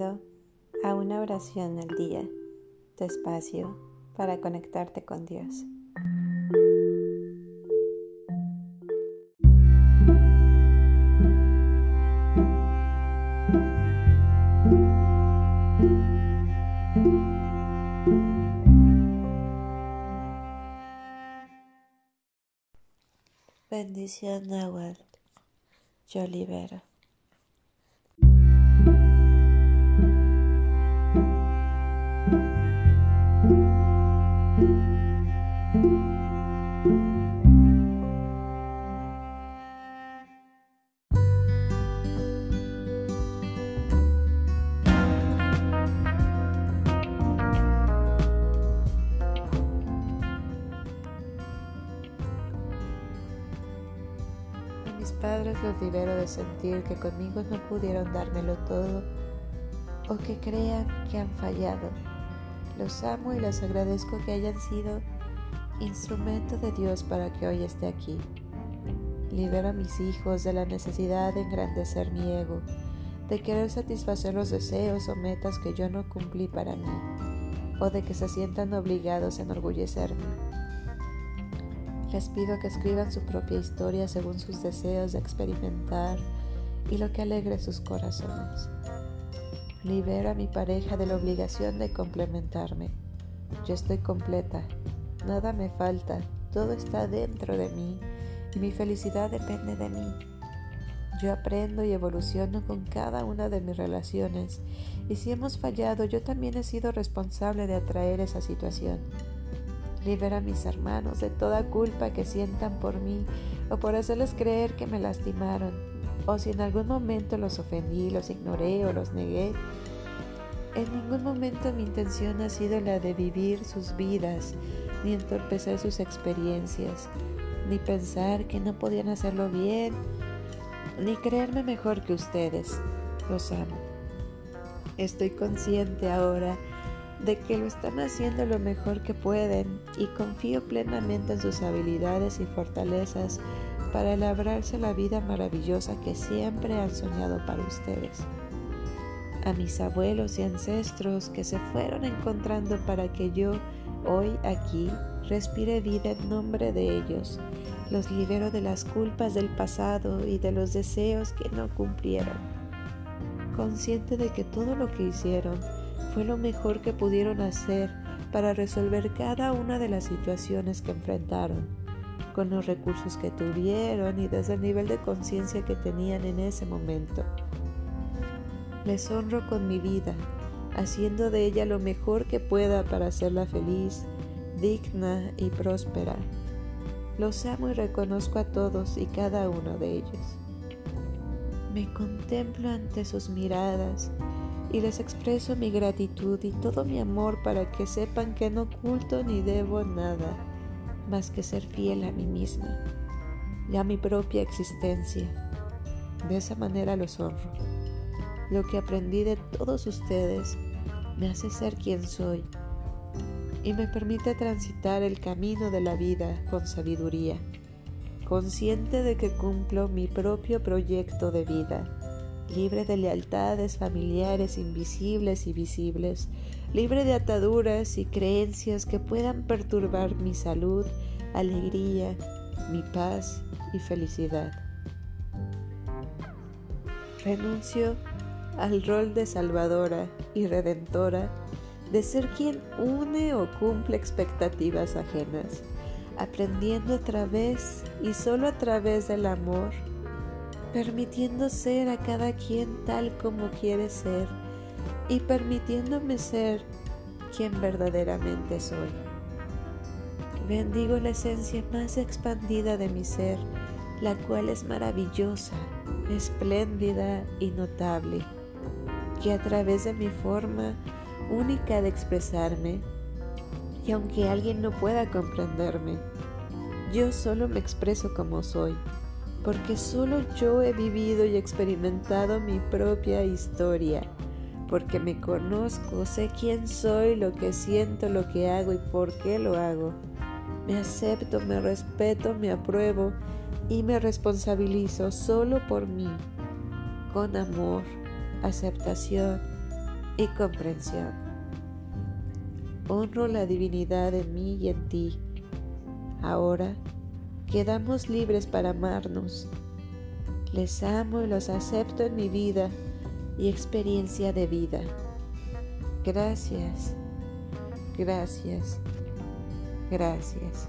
A una oración al día, tu espacio para conectarte con Dios. Bendición Nahuatl, yo libero. Mis padres los libero de sentir que conmigo no pudieron dármelo todo o que crean que han fallado. Los amo y les agradezco que hayan sido instrumento de Dios para que hoy esté aquí. Libero a mis hijos de la necesidad de engrandecer mi ego, de querer satisfacer los deseos o metas que yo no cumplí para mí, o de que se sientan obligados a enorgullecerme. Les pido que escriban su propia historia según sus deseos de experimentar y lo que alegre sus corazones. Libero a mi pareja de la obligación de complementarme. Yo estoy completa, nada me falta, todo está dentro de mí y mi felicidad depende de mí. Yo aprendo y evoluciono con cada una de mis relaciones y si hemos fallado yo también he sido responsable de atraer esa situación. Libera a mis hermanos de toda culpa que sientan por mí o por hacerles creer que me lastimaron, o si en algún momento los ofendí, los ignoré o los negué. En ningún momento mi intención ha sido la de vivir sus vidas, ni entorpecer sus experiencias, ni pensar que no podían hacerlo bien, ni creerme mejor que ustedes. Los amo. Estoy consciente ahora de que lo están haciendo lo mejor que pueden y confío plenamente en sus habilidades y fortalezas para labrarse la vida maravillosa que siempre han soñado para ustedes. A mis abuelos y ancestros que se fueron encontrando para que yo, hoy aquí, respire vida en nombre de ellos, los libero de las culpas del pasado y de los deseos que no cumplieron. Consciente de que todo lo que hicieron fue lo mejor que pudieron hacer para resolver cada una de las situaciones que enfrentaron, con los recursos que tuvieron y desde el nivel de conciencia que tenían en ese momento. Les honro con mi vida, haciendo de ella lo mejor que pueda para hacerla feliz, digna y próspera. Los amo y reconozco a todos y cada uno de ellos. Me contemplo ante sus miradas y les expreso mi gratitud y todo mi amor para que sepan que no oculto ni debo nada más que ser fiel a mí misma y a mi propia existencia. De esa manera los honro. Lo que aprendí de todos ustedes me hace ser quien soy y me permite transitar el camino de la vida con sabiduría, consciente de que cumplo mi propio proyecto de vida libre de lealtades familiares invisibles y visibles, libre de ataduras y creencias que puedan perturbar mi salud, alegría, mi paz y felicidad. Renuncio al rol de salvadora y redentora, de ser quien une o cumple expectativas ajenas, aprendiendo a través y solo a través del amor permitiendo ser a cada quien tal como quiere ser y permitiéndome ser quien verdaderamente soy. Bendigo la esencia más expandida de mi ser, la cual es maravillosa, espléndida y notable, que a través de mi forma única de expresarme, y aunque alguien no pueda comprenderme, yo solo me expreso como soy porque solo yo he vivido y experimentado mi propia historia, porque me conozco, sé quién soy, lo que siento, lo que hago y por qué lo hago. Me acepto, me respeto, me apruebo y me responsabilizo solo por mí, con amor, aceptación y comprensión. Honro la divinidad en mí y en ti. Ahora quedamos libres para amarnos. Les amo y los acepto en mi vida y experiencia de vida. Gracias, gracias, gracias.